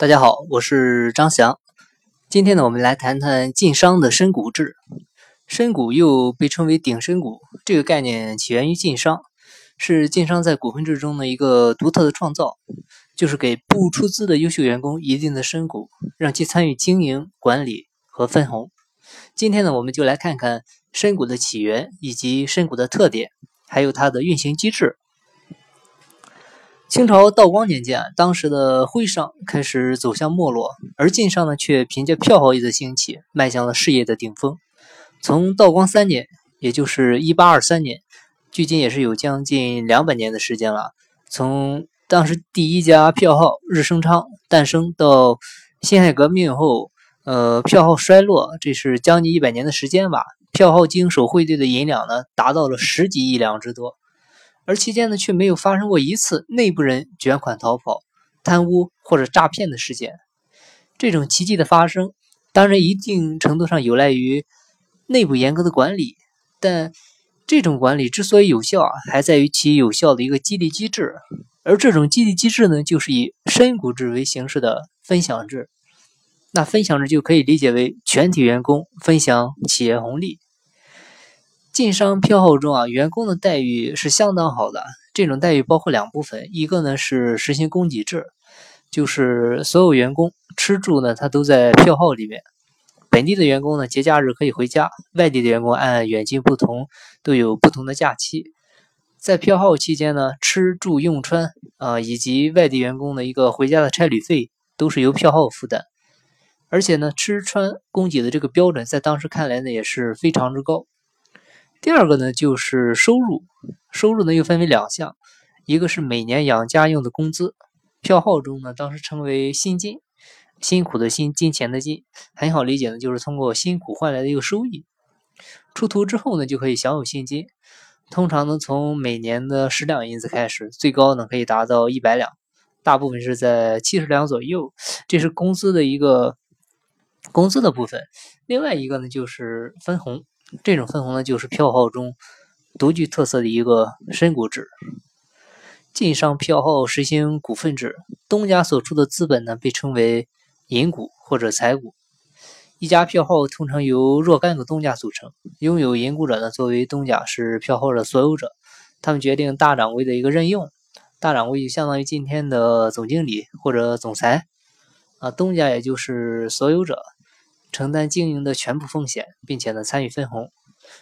大家好，我是张翔。今天呢，我们来谈谈晋商的深股制。深股又被称为顶深股，这个概念起源于晋商，是晋商在股份制中的一个独特的创造，就是给不出资的优秀员工一定的深股，让其参与经营管理和分红。今天呢，我们就来看看深股的起源，以及深股的特点，还有它的运行机制。清朝道光年间，当时的徽商开始走向没落，而晋商呢，却凭借票号业的兴起，迈向了事业的顶峰。从道光三年，也就是一八二三年，距今也是有将近两百年的时间了。从当时第一家票号日升昌诞生到辛亥革命后，呃，票号衰落，这是将近一百年的时间吧。票号经手汇兑的银两呢，达到了十几亿两之多。而期间呢，却没有发生过一次内部人卷款逃跑、贪污或者诈骗的事件。这种奇迹的发生，当然一定程度上有赖于内部严格的管理。但这种管理之所以有效啊，还在于其有效的一个激励机制。而这种激励机制呢，就是以深股制为形式的分享制。那分享制就可以理解为全体员工分享企业红利。晋商票号中啊，员工的待遇是相当好的。这种待遇包括两部分，一个呢是实行供给制，就是所有员工吃住呢，他都在票号里面。本地的员工呢，节假日可以回家；外地的员工按远近不同，都有不同的假期。在票号期间呢，吃住用穿啊，以及外地员工的一个回家的差旅费，都是由票号负担。而且呢，吃穿供给的这个标准，在当时看来呢，也是非常之高。第二个呢，就是收入，收入呢又分为两项，一个是每年养家用的工资，票号中呢当时称为薪金，辛苦的辛，金钱的金，很好理解呢，就是通过辛苦换来的一个收益。出图之后呢，就可以享有薪金，通常呢从每年的十两银子开始，最高呢可以达到一百两，大部分是在七十两左右，这是工资的一个工资的部分。另外一个呢就是分红。这种分红呢，就是票号中独具特色的一个深股制。晋商票号实行股份制，东家所出的资本呢，被称为银股或者财股。一家票号通常由若干个东家组成，拥有银股者呢，作为东家是票号的所有者，他们决定大掌柜的一个任用。大掌柜就相当于今天的总经理或者总裁啊，东家也就是所有者。承担经营的全部风险，并且呢参与分红，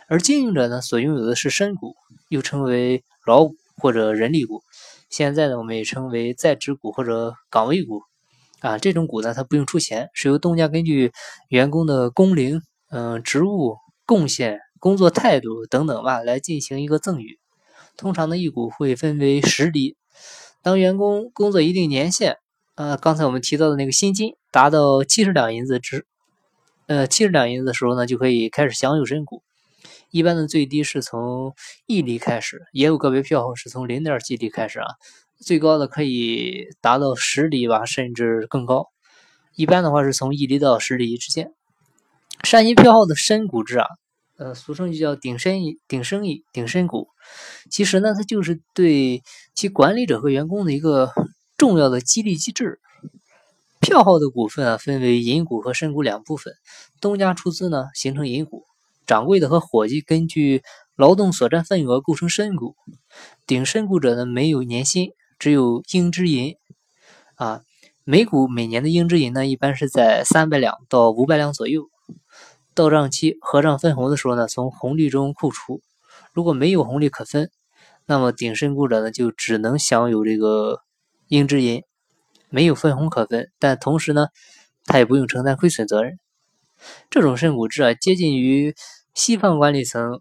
而经营者呢所拥有的是深股，又称为劳股或者人力股。现在呢我们也称为在职股或者岗位股。啊，这种股呢它不用出钱，是由东家根据员工的工龄、嗯职务贡献、工作态度等等吧来进行一个赠与。通常呢一股会分为十厘，当员工工作一定年限，呃刚才我们提到的那个薪金达到七十两银子之。呃，七十两银子的时候呢，就可以开始享有深股。一般的最低是从一厘开始，也有个别票号是从零点几厘开始啊。最高的可以达到十厘吧，甚至更高。一般的话是从一厘到十厘之间。山西票号的深股制啊，呃，俗称就叫顶深顶生意、顶深股。其实呢，它就是对其管理者和员工的一个重要的激励机制。票号的股份啊，分为银股和深股两部分。东家出资呢，形成银股；掌柜的和伙计根据劳动所占份额构成深股。顶深股者呢，没有年薪，只有应支银。啊，每股每年的应支银呢，一般是在三百两到五百两左右。到账期合账分红的时候呢，从红利中扣除。如果没有红利可分，那么顶深股者呢，就只能享有这个应支银。没有分红可分，但同时呢，他也不用承担亏损责任。这种深股制啊，接近于西方管理层，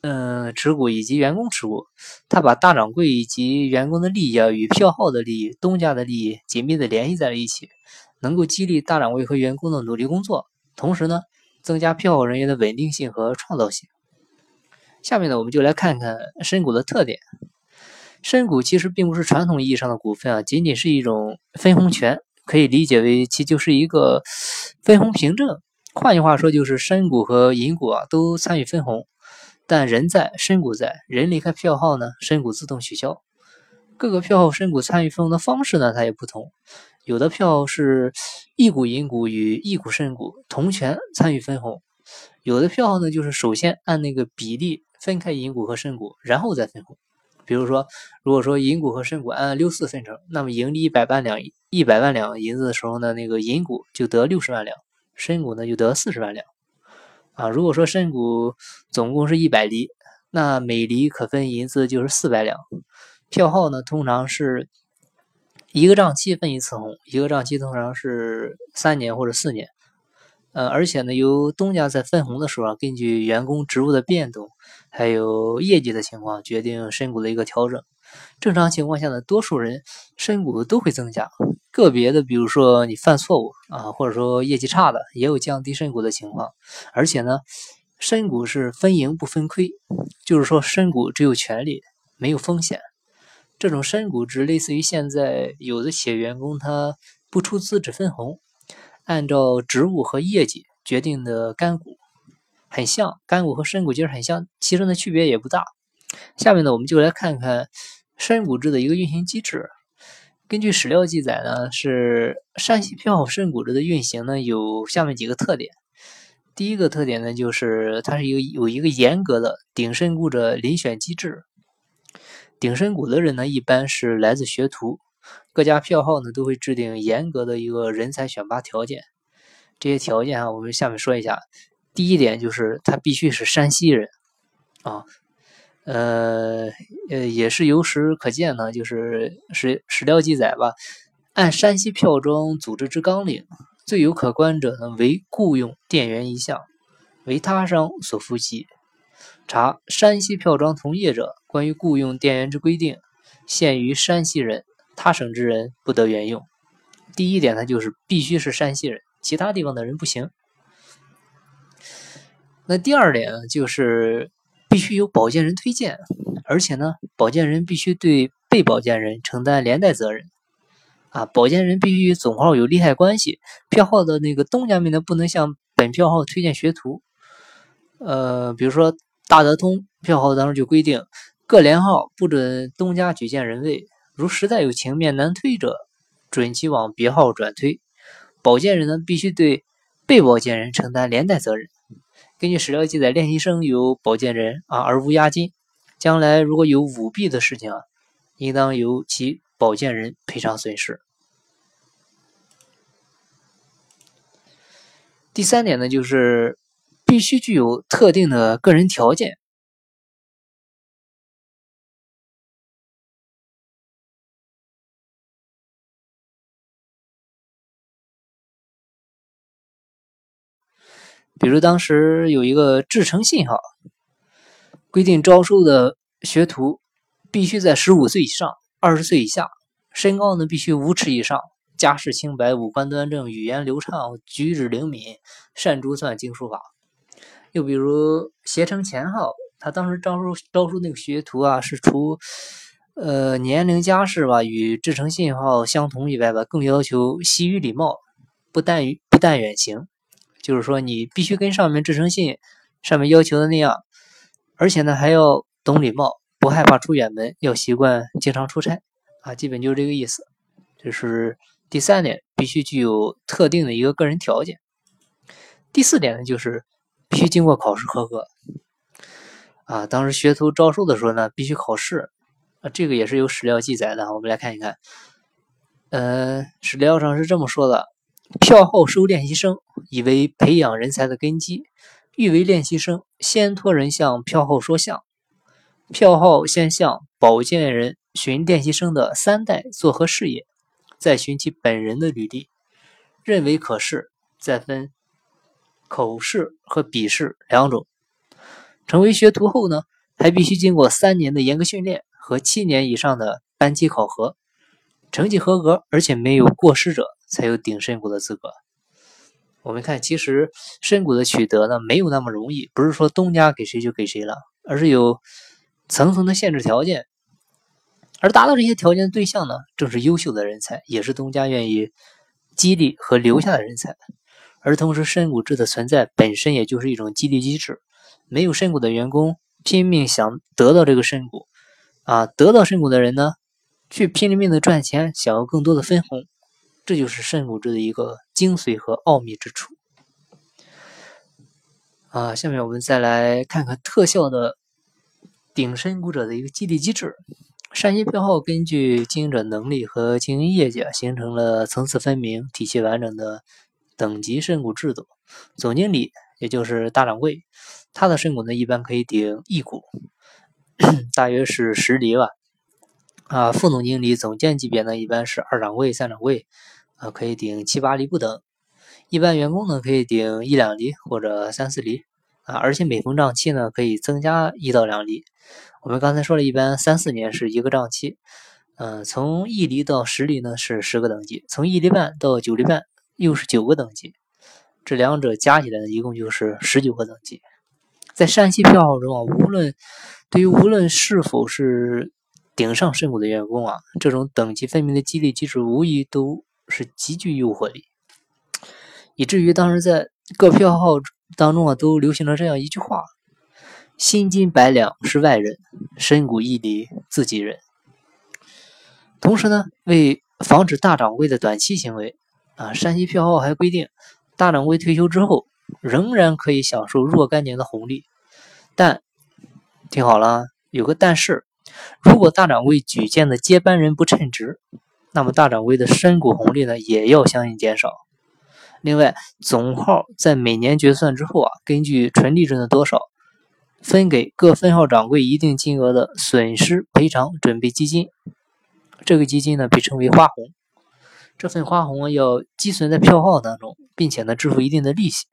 嗯，持股以及员工持股。他把大掌柜以及员工的利益啊，与票号的利益、东家的利益紧密的联系在了一起，能够激励大掌柜和员工的努力工作，同时呢，增加票号人员的稳定性和创造性。下面呢，我们就来看看深股的特点。深股其实并不是传统意义上的股份啊，仅仅是一种分红权，可以理解为其就是一个分红凭证。换句话说，就是深股和银股啊都参与分红，但人在深股在，人离开票号呢，深股自动取消。各个票号深股参与分红的方式呢，它也不同。有的票是一股银股与一股深股同权参与分红，有的票号呢就是首先按那个比例分开银股和深股，然后再分红。比如说，如果说银股和深股按六四分成，那么盈利一百万两一百万两银子的时候呢，那个银股就得六十万两，深股呢就得四十万两。啊，如果说深股总共是一百厘，那每厘可分银子就是四百两。票号呢通常是一个账期分一次红，一个账期通常是三年或者四年。呃，而且呢，由东家在分红的时候啊，根据员工职务的变动，还有业绩的情况，决定深股的一个调整。正常情况下呢，多数人深股都会增加，个别的，比如说你犯错误啊，或者说业绩差的，也有降低深股的情况。而且呢，深股是分盈不分亏，就是说深股只有权利，没有风险。这种深股值类似于现在有的企业员工他不出资只分红。按照职务和业绩决定的干股，很像干股和深股其实很像，其中的区别也不大。下面呢，我们就来看看深股制的一个运行机制。根据史料记载呢，是山西票号深股制的运行呢有下面几个特点。第一个特点呢，就是它是一个有一个严格的顶深股者遴选机制。顶深股的人呢，一般是来自学徒。各家票号呢都会制定严格的一个人才选拔条件，这些条件啊，我们下面说一下。第一点就是他必须是山西人啊，呃呃，也是由史可见呢，就是史史料记载吧。按山西票庄组织之纲领，最有可观者呢为雇佣店员一项，为他商所负系。查山西票庄同业者关于雇佣店员之规定，限于山西人。他省之人不得原用。第一点，他就是必须是山西人，其他地方的人不行。那第二点呢，就是必须有保荐人推荐，而且呢，保荐人必须对被保荐人承担连带责任。啊，保荐人必须与总号有利害关系。票号的那个东家们呢，不能向本票号推荐学徒。呃，比如说大德通票号当中就规定，各连号不准东家举荐人位。如实在有情面难推者，准其往别号转推。保荐人呢，必须对被保荐人承担连带责任。根据史料记载，练习生有保荐人啊，而无押金。将来如果有舞弊的事情啊，应当由其保荐人赔偿损失。第三点呢，就是必须具有特定的个人条件。比如当时有一个制成信号，规定招收的学徒必须在十五岁以上、二十岁以下，身高呢必须五尺以上，家世清白，五官端正，语言流畅，举止灵敏，善珠算，精书法。又比如携程前号，他当时招收招收那个学徒啊，是除呃年龄、家世吧与制成信号相同以外吧，更要求习于礼貌，不但于不但远行。就是说，你必须跟上面制成信上面要求的那样，而且呢还要懂礼貌，不害怕出远门，要习惯经常出差啊，基本就是这个意思。这是第三点，必须具有特定的一个个人条件。第四点呢，就是必须经过考试合格啊。当时学徒招收的时候呢，必须考试啊，这个也是有史料记载的。我们来看一看，呃，史料上是这么说的。票号收练习生，以为培养人才的根基。欲为练习生，先托人向票号说相。票号先向保荐人寻练习生的三代作何事业，再寻其本人的履历，认为可试，再分口试和笔试两种。成为学徒后呢，还必须经过三年的严格训练和七年以上的班级考核，成绩合格而且没有过失者。才有顶深股的资格。我们看，其实深股的取得呢，没有那么容易，不是说东家给谁就给谁了，而是有层层的限制条件。而达到这些条件的对象呢，正是优秀的人才，也是东家愿意激励和留下的人才。而同时，深股制的存在本身也就是一种激励机制。没有深股的员工拼命想得到这个深股，啊，得到深股的人呢，去拼了命的赚钱，想要更多的分红，这就是深股制的一个精髓和奥秘之处。啊，下面我们再来看看特效的顶深股者的一个激励机制。善息票号根据经营者能力和经营业绩啊形成了层次分明、体系完整的等级深股制度。总经理也就是大掌柜，他的深股呢一般可以顶一股，大约是十厘吧。啊，副总经理、总监级别呢一般是二掌柜、三掌柜，啊可以顶七八厘不等。一般员工呢可以顶一两厘或者三四厘啊，而且每逢账期呢可以增加一到两厘。我们刚才说了一般三四年是一个账期，嗯，从一厘到十厘呢是十个等级，从一厘半到九厘半又是九个等级，这两者加起来呢一共就是十九个等级。在山西票号中啊，无论对于无论是否是顶上深股的员工啊，这种等级分明的激励机制无疑都是极具诱惑力。以至于当时在各票号当中啊，都流行了这样一句话：“薪金百两是外人，深谷一厘自己人。”同时呢，为防止大掌柜的短期行为啊，山西票号还规定，大掌柜退休之后仍然可以享受若干年的红利。但听好了，有个但是，如果大掌柜举荐的接班人不称职，那么大掌柜的深股红利呢，也要相应减少。另外，总号在每年决算之后啊，根据纯利润的多少，分给各分号掌柜一定金额的损失赔偿准备基金。这个基金呢，被称为花红。这份花红要积存在票号当中，并且呢，支付一定的利息。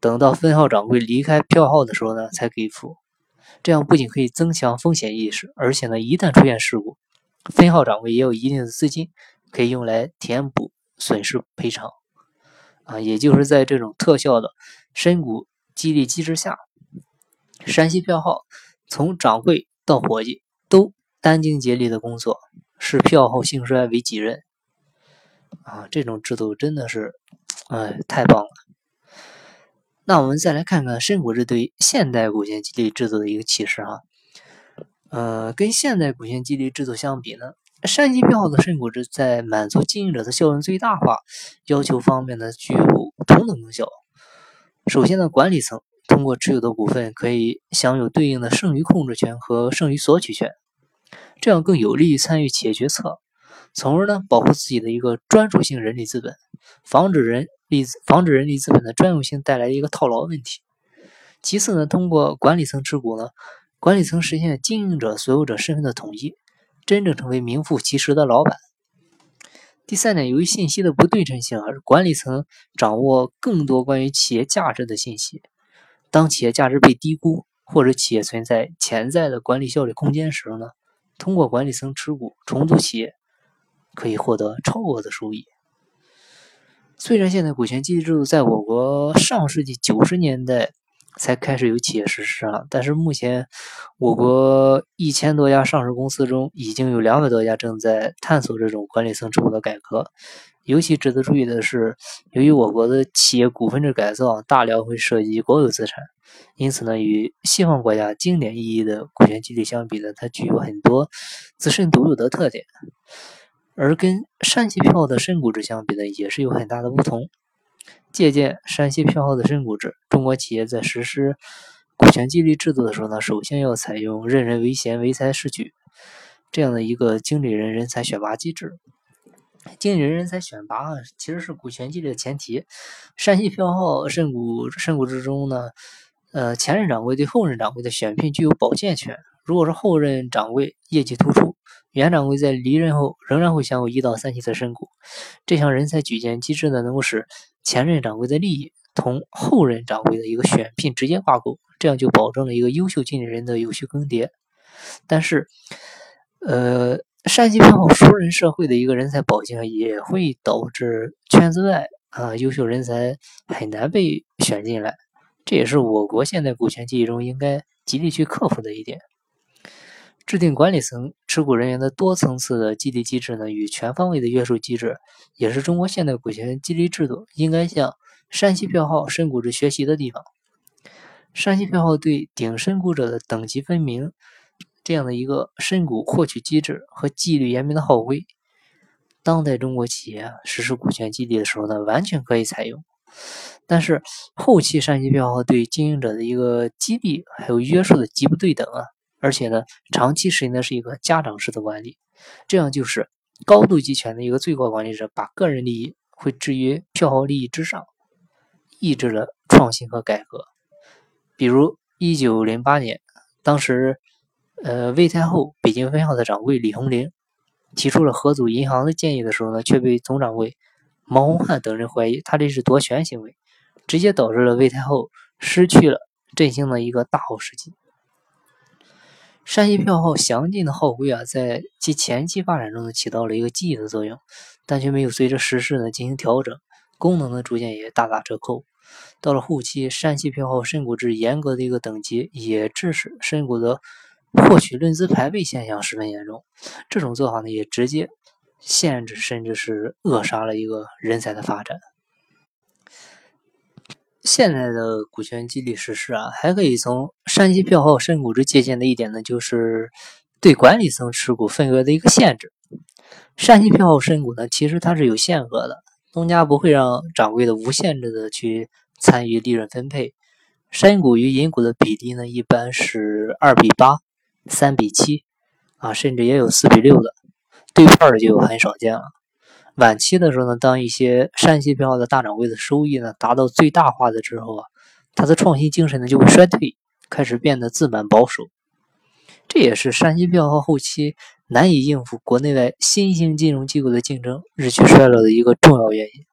等到分号掌柜离开票号的时候呢，才给付。这样不仅可以增强风险意识，而且呢，一旦出现事故，分号掌柜也有一定的资金可以用来填补损失赔偿。啊，也就是在这种特效的深股激励机制下，山西票号从掌柜到伙计都殚精竭力的工作，视票号兴衰为己任。啊，这种制度真的是，哎，太棒了。那我们再来看看深股制对现代股权激励制度的一个启示哈。呃，跟现代股权激励制度相比呢？山西票号的深股制在满足经营者的效用最大化要求方面呢，具有同等功效。首先呢，管理层通过持有的股份可以享有对应的剩余控制权和剩余索取权，这样更有利于参与企业决策，从而呢保护自己的一个专属性人力资本，防止人力防止人力资本的专用性带来一个套牢问题。其次呢，通过管理层持股呢，管理层实现经营者、所有者身份的统一。真正成为名副其实的老板。第三点，由于信息的不对称性，而管理层掌握更多关于企业价值的信息。当企业价值被低估，或者企业存在潜在的管理效率空间时呢？通过管理层持股重组企业，可以获得超额的收益。虽然现在股权激励制度在我国上世纪九十年代。才开始有企业实施啊，但是目前我国一千多家上市公司中，已经有两百多家正在探索这种管理层制度的改革。尤其值得注意的是，由于我国的企业股份制改造大量会涉及国有资产，因此呢，与西方国家经典意义的股权激励相比呢，它具有很多自身独有的特点，而跟山西票的深股制相比呢，也是有很大的不同。借鉴山西票号的深股制，中国企业在实施股权激励制度的时候呢，首先要采用任人唯贤、唯才是举这样的一个经理人人才选拔机制。经理人人才选拔其实是股权激励的前提。山西票号深股深股制中呢，呃，前任掌柜对后任掌柜的选聘具有保荐权。如果是后任掌柜业绩突出，原掌柜在离任后仍然会享有一到三期的深股。这项人才举荐机制呢，能够使前任掌柜的利益同后任掌柜的一个选聘直接挂钩，这样就保证了一个优秀经理人的有序更迭。但是，呃，山西票号熟人社会的一个人才保荐也会导致圈子外啊优秀人才很难被选进来，这也是我国现在股权激励中应该极力去克服的一点。制定管理层持股人员的多层次的激励机制呢，与全方位的约束机制，也是中国现代股权激励制度应该向山西票号深股制学习的地方。山西票号对顶深股者的等级分明，这样的一个深股获取机制和纪律严明的号规，当代中国企业实施股权激励的时候呢，完全可以采用。但是后期山西票号对经营者的一个激励还有约束的极不对等啊，而且呢，长期实行的是一个家长式的管理，这样就是高度集权的一个最高管理者，把个人利益会置于票号利益之上，抑制了创新和改革。比如一九零八年，当时呃魏太后北京分校的掌柜李鸿龄提出了合组银行的建议的时候呢，却被总掌柜毛洪汉等人怀疑他这是夺权行为。直接导致了魏太后失去了振兴的一个大好时机。山西票号详尽的号规啊，在其前期发展中呢，起到了一个积极的作用，但却没有随着时事呢进行调整，功能呢逐渐也大打折扣。到了后期，山西票号深股制严格的一个等级，也致使深股的获取论资排辈现象十分严重。这种做法呢，也直接限制甚至是扼杀了一个人才的发展。现在的股权激励实施啊，还可以从山西票号深股制借鉴的一点呢，就是对管理层持股份额的一个限制。山西票号深股呢，其实它是有限额的，东家不会让掌柜的无限制的去参与利润分配。深股与银股的比例呢，一般是二比八、三比七啊，甚至也有四比六的，对半的就很少见了。晚期的时候呢，当一些山西票号的大掌柜的收益呢达到最大化的之后啊，他的创新精神呢就会衰退，开始变得自满保守。这也是山西票号后期难以应付国内外新兴金融机构的竞争，日趋衰落的一个重要原因。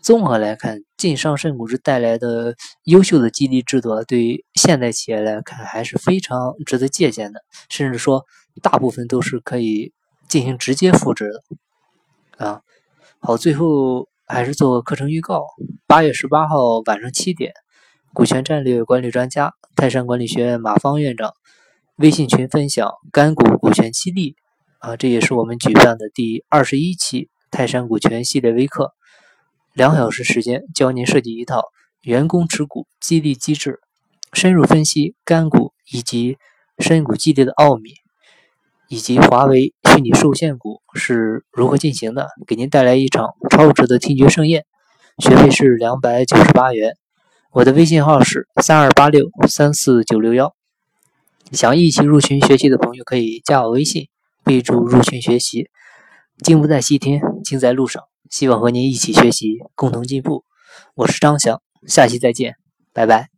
综合来看，晋商深股制带来的优秀的激励制度，对于现代企业来看还是非常值得借鉴的，甚至说大部分都是可以进行直接复制的。啊，好，最后还是做课程预告。八月十八号晚上七点，股权战略管理专家、泰山管理学院马芳院长微信群分享干股股权激励。啊，这也是我们举办的第二十一期泰山股权系列微课，两小时时间教您设计一套员工持股激励机制，深入分析干股以及深股激励的奥秘。以及华为虚拟受限股是如何进行的？给您带来一场超值的听觉盛宴，学费是两百九十八元。我的微信号是三二八六三四九六幺。想一起入群学习的朋友可以加我微信，备注入群学习。经不在西天，经在路上。希望和您一起学习，共同进步。我是张翔，下期再见，拜拜。